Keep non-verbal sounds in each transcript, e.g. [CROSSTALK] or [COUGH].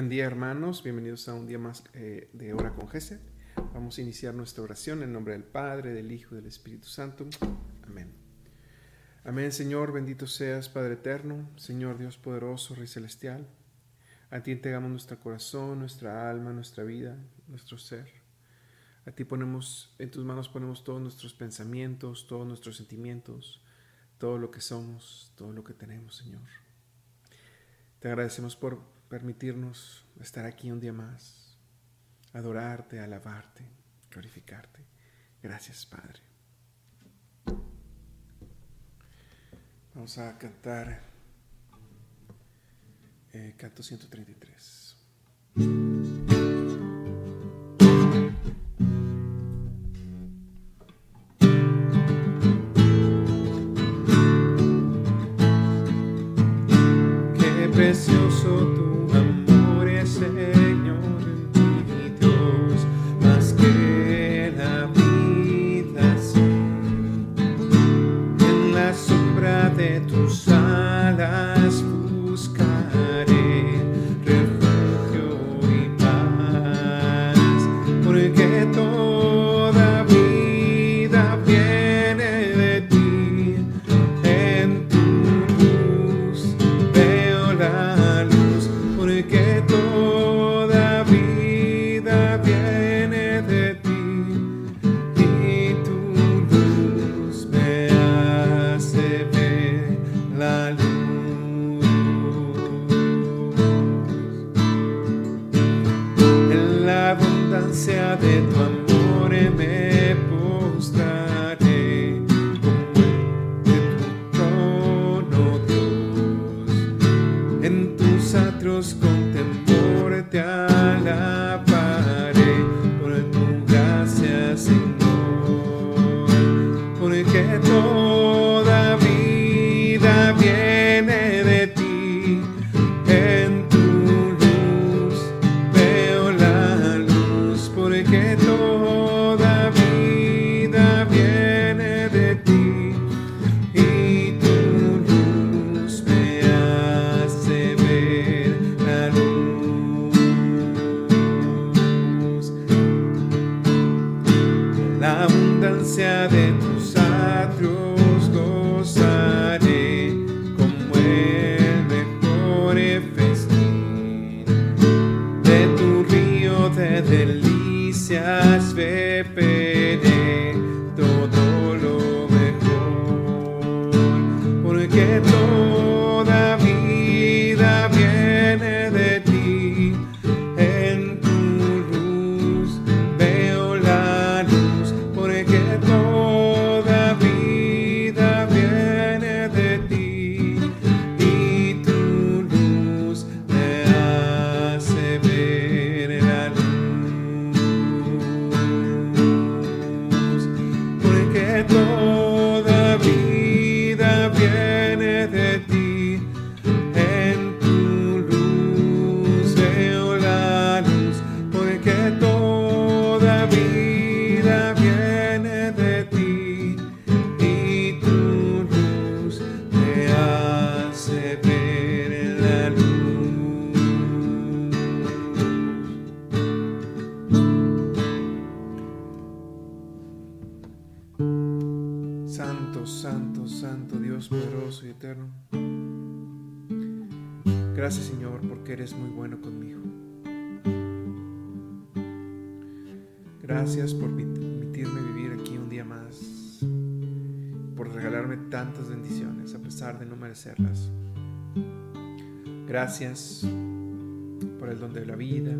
Buen día hermanos, bienvenidos a un día más eh, de Hora con Gesed. Vamos a iniciar nuestra oración en nombre del Padre, del Hijo y del Espíritu Santo. Amén. Amén Señor, bendito seas Padre eterno, Señor Dios poderoso, Rey celestial. A ti entregamos nuestro corazón, nuestra alma, nuestra vida, nuestro ser. A ti ponemos, en tus manos ponemos todos nuestros pensamientos, todos nuestros sentimientos, todo lo que somos, todo lo que tenemos, Señor. Te agradecemos por permitirnos estar aquí un día más, adorarte, alabarte, glorificarte. Gracias, Padre. Vamos a cantar eh, canto 133. de ti. Gracias Señor porque eres muy bueno conmigo. Gracias por permitirme vivir aquí un día más, por regalarme tantas bendiciones a pesar de no merecerlas. Gracias por el don de la vida,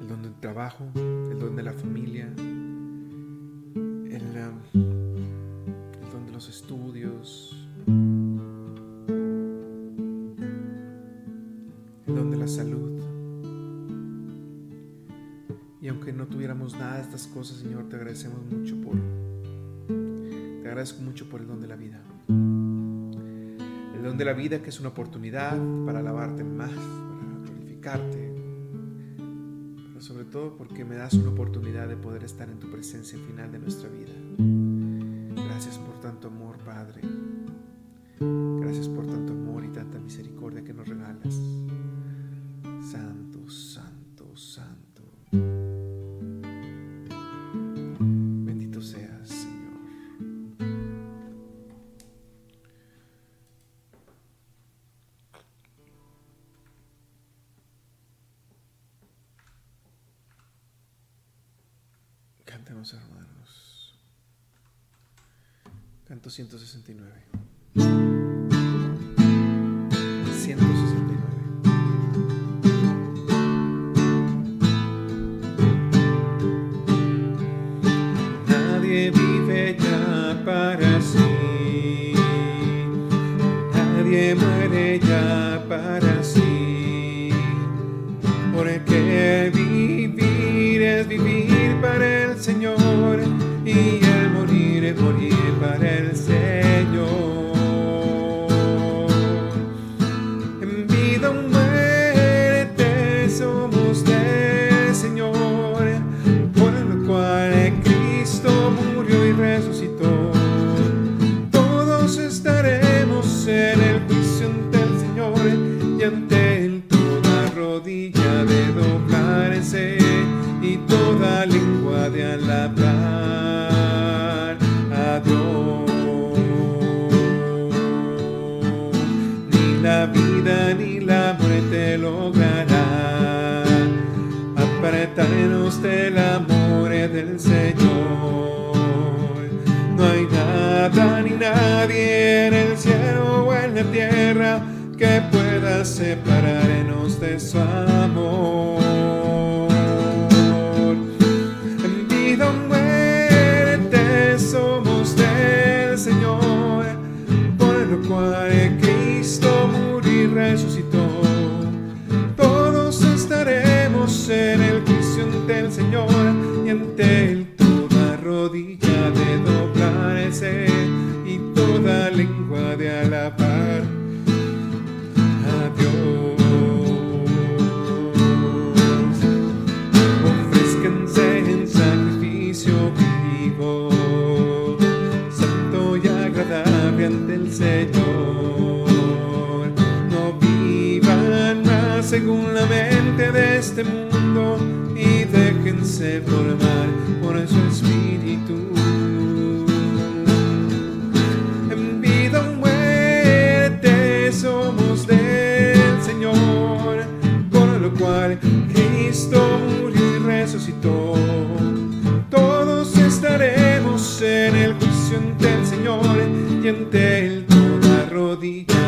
el don del trabajo, el don de la familia, el, um, Dios, en donde la salud, y aunque no tuviéramos nada de estas cosas, Señor, te agradecemos mucho por, te agradezco mucho por el don de la vida. El don de la vida que es una oportunidad para alabarte más, para glorificarte, pero sobre todo porque me das una oportunidad de poder estar en tu presencia al final de nuestra vida. Levántanos, hermanos. Canto 169. Señor. No hay nada ni nadie en el cielo o en la tierra que pueda separarnos de su amor. formar por su espíritu. En vida o muerte somos del Señor, por lo cual Cristo murió y resucitó. Todos estaremos en el juicio ante el Señor y ante el toda rodilla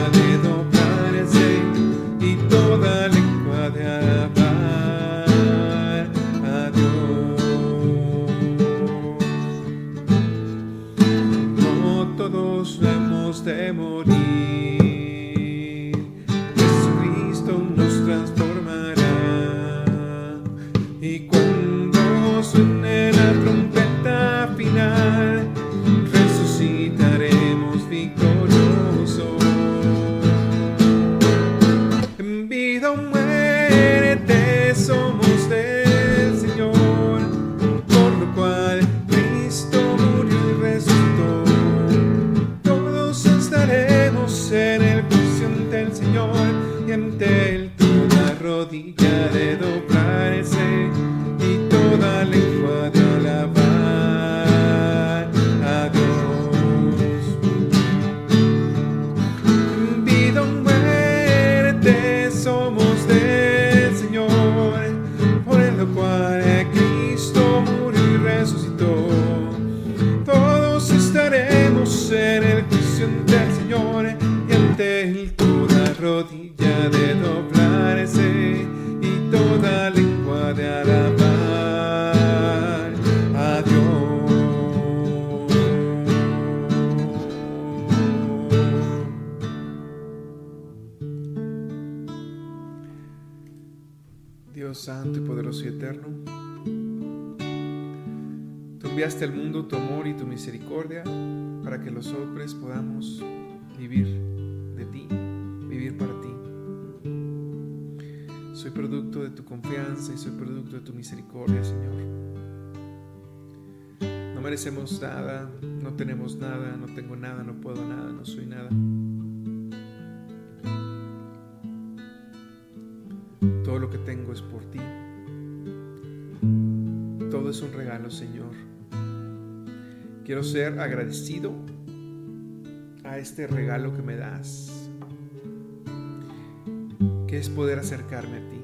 para que los hombres podamos vivir de ti, vivir para ti. Soy producto de tu confianza y soy producto de tu misericordia, Señor. No merecemos nada, no tenemos nada, no tengo nada, no puedo nada, no soy nada. Todo lo que tengo es por ti. Todo es un regalo, Señor Quiero ser agradecido a este regalo que me das, que es poder acercarme a ti.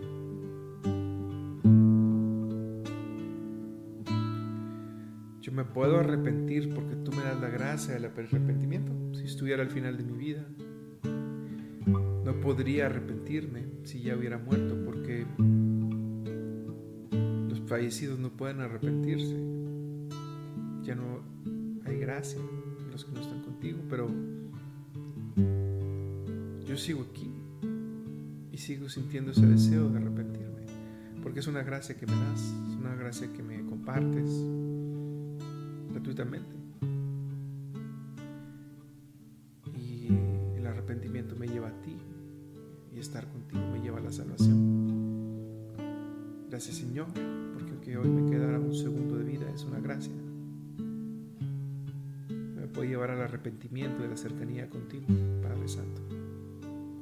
Yo me puedo arrepentir porque tú me das la gracia del arrepentimiento. Si estuviera al final de mi vida, no podría arrepentirme si ya hubiera muerto porque los fallecidos no pueden arrepentirse. Ya no gracia en los que no están contigo, pero yo sigo aquí y sigo sintiendo ese deseo de arrepentirme, porque es una gracia que me das, es una gracia que me compartes gratuitamente. Y el arrepentimiento me lleva a ti y estar contigo me lleva a la salvación. Gracias Señor, porque aunque hoy me quedara un segundo de vida es una gracia. Puede llevar al arrepentimiento de la cercanía contigo, Padre Santo.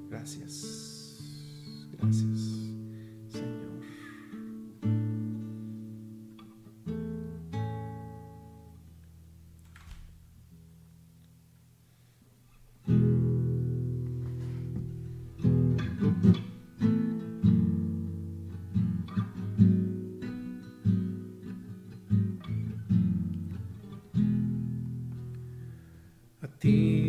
Gracias. Gracias, A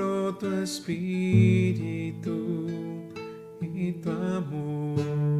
solo tu espíritu y tu amor.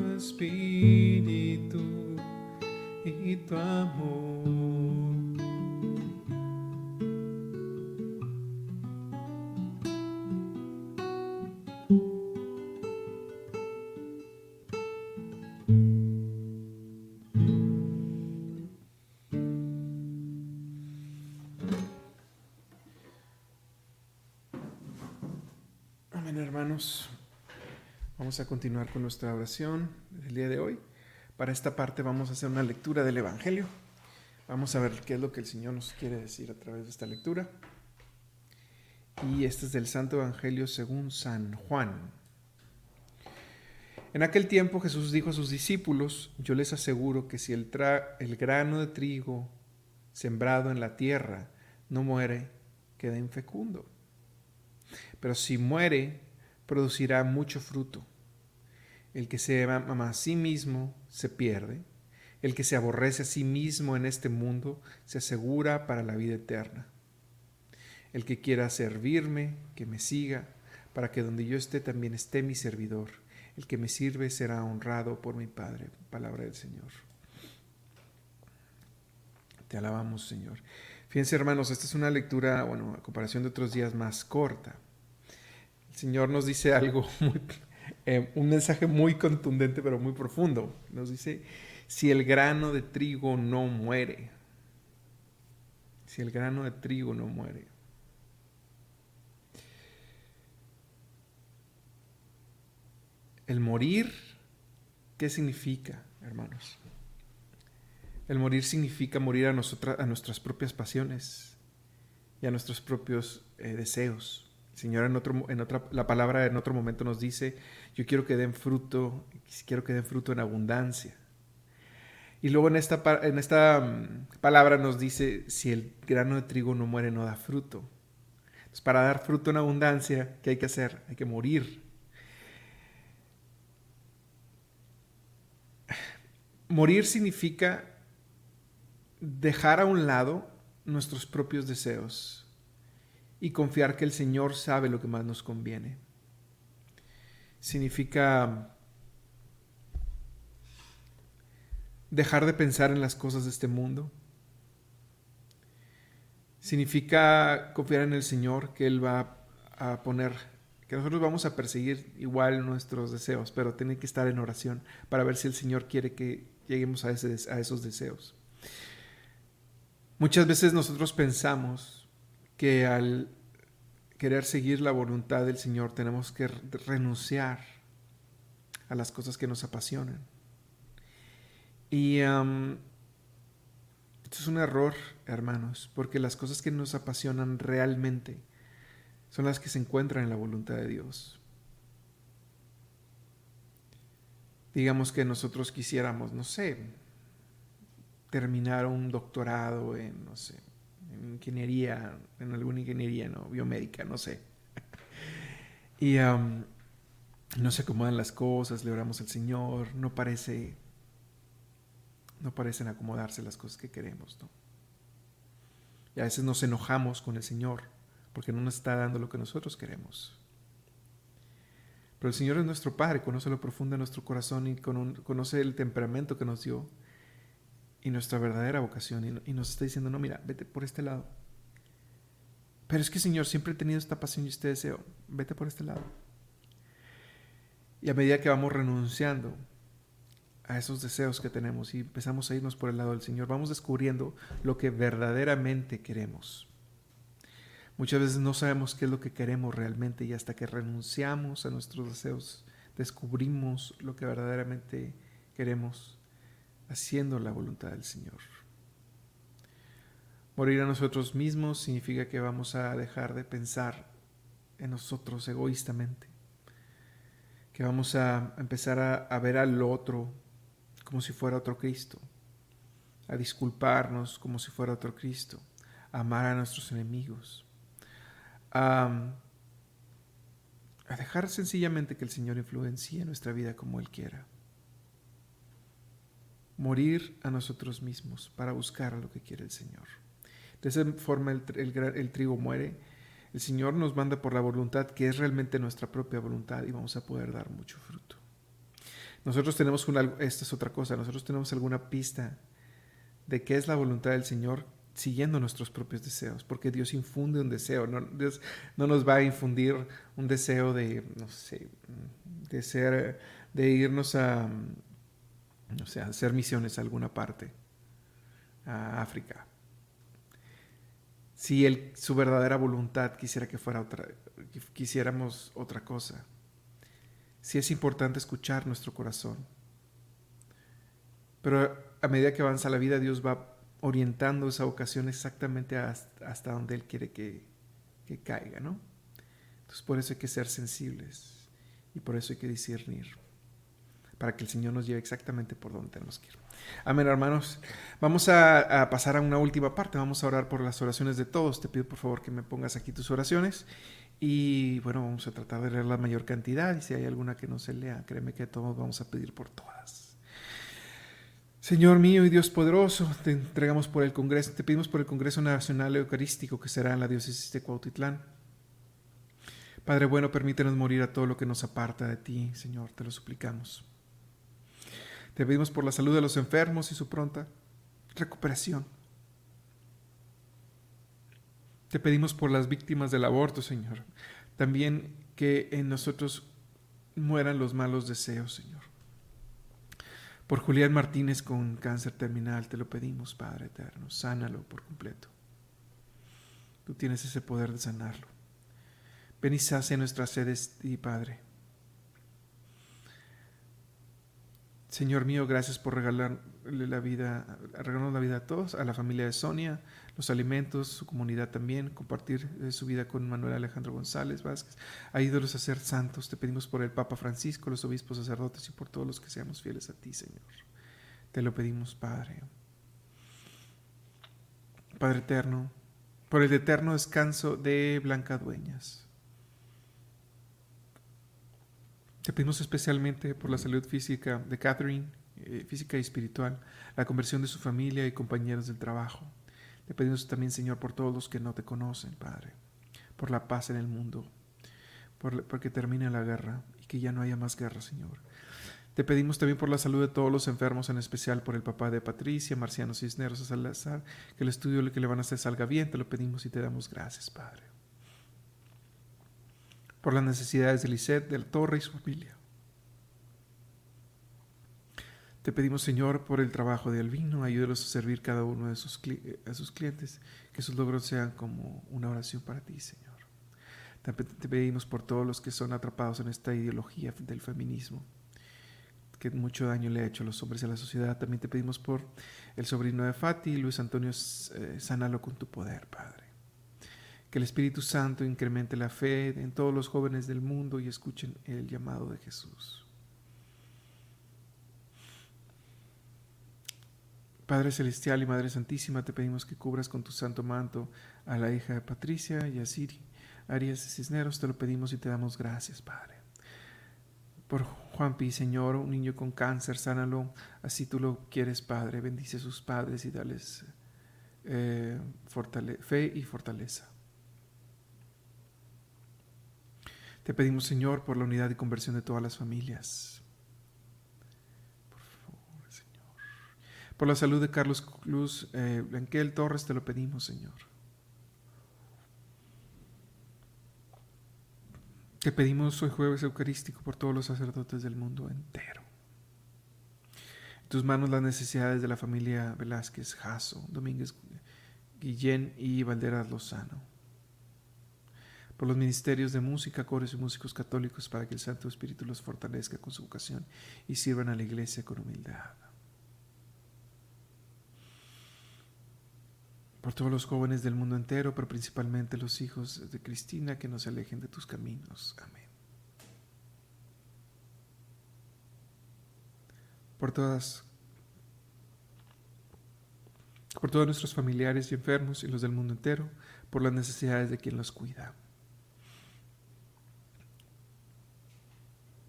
Solo tu espíritu y tu amor. A continuar con nuestra oración del día de hoy. Para esta parte vamos a hacer una lectura del Evangelio. Vamos a ver qué es lo que el Señor nos quiere decir a través de esta lectura. Y este es del Santo Evangelio según San Juan. En aquel tiempo Jesús dijo a sus discípulos, yo les aseguro que si el, el grano de trigo sembrado en la tierra no muere, queda infecundo. Pero si muere, producirá mucho fruto. El que se ama a sí mismo se pierde. El que se aborrece a sí mismo en este mundo se asegura para la vida eterna. El que quiera servirme, que me siga, para que donde yo esté también esté mi servidor. El que me sirve será honrado por mi Padre. Palabra del Señor. Te alabamos, Señor. Fíjense, hermanos, esta es una lectura, bueno, a comparación de otros días, más corta. El Señor nos dice algo [LAUGHS] muy, eh, un mensaje muy contundente, pero muy profundo. Nos dice, si el grano de trigo no muere, si el grano de trigo no muere. El morir, ¿qué significa, hermanos? El morir significa morir a, nosotras, a nuestras propias pasiones y a nuestros propios eh, deseos. Señor en en otra, la palabra en otro momento nos dice, yo quiero que den fruto, quiero que den fruto en abundancia. Y luego en esta, en esta um, palabra nos dice, si el grano de trigo no muere, no da fruto. Entonces, para dar fruto en abundancia, ¿qué hay que hacer? Hay que morir. Morir significa dejar a un lado nuestros propios deseos y confiar que el Señor sabe lo que más nos conviene. Significa dejar de pensar en las cosas de este mundo. Significa confiar en el Señor que Él va a poner, que nosotros vamos a perseguir igual nuestros deseos, pero tiene que estar en oración para ver si el Señor quiere que lleguemos a, ese, a esos deseos. Muchas veces nosotros pensamos que al querer seguir la voluntad del Señor tenemos que renunciar a las cosas que nos apasionan. Y esto es un error, hermanos, porque las cosas que nos apasionan realmente son las que se encuentran en la voluntad de Dios. Digamos que nosotros quisiéramos, no sé, terminar un doctorado en, no sé, en ingeniería, en alguna ingeniería, no, biomédica, no sé. [LAUGHS] Y no se acomodan las cosas, le oramos al Señor, no parece no parecen acomodarse las cosas que queremos, ¿no? Y a veces nos enojamos con el Señor porque no nos está dando lo que nosotros queremos. Pero el Señor es nuestro Padre, conoce lo profundo de nuestro corazón y conoce el temperamento que nos dio y nuestra verdadera vocación y nos está diciendo, no, mira, vete por este lado. Pero es que Señor, siempre he tenido esta pasión y este deseo, vete por este lado. Y a medida que vamos renunciando a esos deseos que tenemos y empezamos a irnos por el lado del Señor, vamos descubriendo lo que verdaderamente queremos. Muchas veces no sabemos qué es lo que queremos realmente y hasta que renunciamos a nuestros deseos, descubrimos lo que verdaderamente queremos haciendo la voluntad del Señor. Morir a nosotros mismos significa que vamos a dejar de pensar en nosotros egoístamente, que vamos a empezar a, ver al otro como si fuera otro Cristo, a disculparnos como si fuera otro Cristo, a amar a nuestros enemigos, a, a dejar sencillamente que el Señor influencie nuestra vida como Él quiera morir a nosotros mismos para buscar lo que quiere el Señor. De esa forma el, trigo muere. El Señor nos manda por la voluntad que es realmente nuestra propia voluntad y vamos a poder dar mucho fruto. Nosotros tenemos una, esta es otra cosa, nosotros tenemos alguna pista de qué es la voluntad del Señor siguiendo nuestros propios deseos, porque Dios infunde un deseo, no, no nos va a infundir un deseo de, no sé, de ser, de irnos a, o sea, hacer misiones a alguna parte, a África. Si él, su verdadera voluntad quisiera que fuera otra, quisiéramos otra cosa. Si es importante escuchar nuestro corazón. Pero a medida que avanza la vida, Dios va orientando esa vocación exactamente hasta, donde Él quiere que, que caiga, ¿no? Entonces por eso hay que ser sensibles y por eso hay que discernir para que el Señor nos lleve exactamente por donde tenemos que ir. Amén, hermanos. Vamos a, pasar a una última parte. Vamos a orar por las oraciones de todos. Te pido por favor que me pongas aquí tus oraciones. Y bueno, vamos a tratar de leer la mayor cantidad. Y si hay alguna que no se lea, créeme que todos vamos a pedir por todas. Señor mío y Dios poderoso, te entregamos por el Congreso, te pedimos por el Congreso Nacional Eucarístico que será en la diócesis de Cuautitlán. Padre bueno, permítenos morir a todo lo que nos aparta de ti, Señor, te lo suplicamos. Te pedimos por la salud de los enfermos y su pronta recuperación. Te pedimos por las víctimas del aborto, Señor. También que en nosotros mueran los malos deseos, Señor. Por Julián Martínez con cáncer terminal, te lo pedimos, Padre eterno. Sánalo por completo. Tú tienes ese poder de sanarlo. Ven y sacia nuestras sedes y Padre. Señor mío, gracias por regalarle la vida, regalarnos la vida a todos, a la familia de Sonia, los alimentos, su comunidad también, compartir eh, su vida con Manuel Alejandro González Vázquez. Ayúdalos a ser santos. Te pedimos por el Papa Francisco, los obispos sacerdotes y por todos los que seamos fieles a ti, Señor. Te lo pedimos, Padre. Padre eterno, por el eterno descanso de Blanca Dueñas Te pedimos especialmente por la salud física de Catherine, eh, física y espiritual, la conversión de su familia y compañeros del trabajo. Te pedimos también, Señor, por todos los que no te conocen, Padre, por la paz en el mundo, por, porque termine la guerra y que ya no haya más guerra, Señor. Te pedimos también por la salud de todos los enfermos, en especial por el papá de Patricia, Marciano Cisneros, Salazar, que el estudio que le van a hacer salga bien. Te lo pedimos y te damos gracias, Padre por las necesidades de Lisette, de la Torre y su familia. Te pedimos, Señor, por el trabajo de Albino, ayúdalos a servir cada uno de sus, a sus clientes, que sus logros sean como una oración para ti, Señor. También te pedimos por todos los que son atrapados en esta ideología del feminismo, que mucho daño le ha hecho a los hombres y a la sociedad. También te pedimos por el sobrino de Fati, Luis Antonio, eh, sánalo con tu poder, Padre. Que el Espíritu Santo incremente la fe en todos los jóvenes del mundo y escuchen el llamado de Jesús. Padre Celestial y Madre Santísima, te pedimos que cubras con tu santo manto a la hija de Patricia y a Siri, Arias Cisneros, te lo pedimos y te damos gracias, Padre. Por Juanpi, Señor, un niño con cáncer, sánalo, así tú lo quieres, Padre. Bendice a sus padres y dales eh, fe y fortaleza. Te pedimos, Señor, por la unidad y conversión de todas las familias. Por favor, Señor. Por la salud de Carlos Cruz, eh, Blanquel Torres, te lo pedimos, Señor. Te pedimos hoy jueves eucarístico por todos los sacerdotes del mundo entero. En tus manos las necesidades de la familia Velázquez, Jasso, Domínguez, Guillén y Valderas Lozano. Por los ministerios de música, coros y músicos católicos para que el Santo Espíritu los fortalezca con su vocación y sirvan a la iglesia con humildad. por todos los jóvenes del mundo entero, pero principalmente los hijos de Cristina, que no se alejen de tus caminos. Amén. Por todas, por todos nuestros familiares y enfermos y los del mundo entero, por las necesidades de quien los cuida.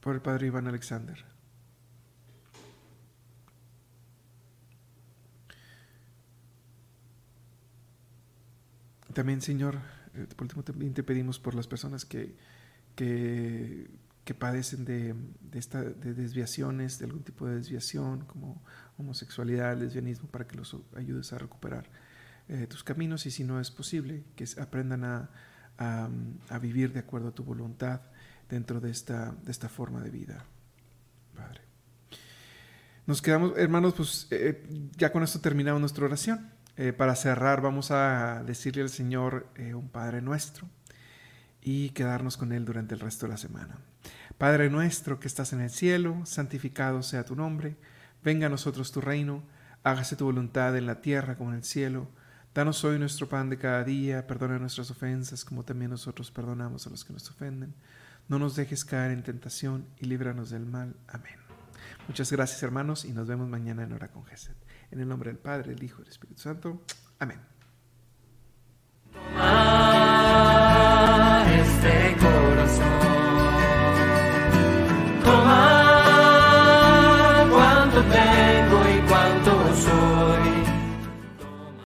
Por el Padre Iván Alexander. También, Señor, eh, por último también te pedimos por las personas que, que, padecen de, esta, de desviaciones, de algún tipo de desviación, como homosexualidad, lesbianismo, para que los ayudes a recuperar eh, tus caminos y si no es posible, que aprendan a, a, vivir de acuerdo a tu voluntad dentro de esta, de esta forma de vida. Padre. Nos quedamos, hermanos, pues eh, ya con esto terminamos nuestra oración. Eh, para cerrar, vamos a decirle al Señor eh, un Padre nuestro y quedarnos con Él durante el resto de la semana. Padre nuestro que estás en el cielo, santificado sea tu nombre, venga a nosotros tu reino, hágase tu voluntad en la tierra como en el cielo. Danos hoy nuestro pan de cada día, perdona nuestras ofensas como también nosotros perdonamos a los que nos ofenden. No nos dejes caer en tentación y líbranos del mal. Amén. Muchas gracias hermanos y nos vemos mañana en Hora con Gesed. En el nombre del Padre, el Hijo y el Espíritu Santo. Amén.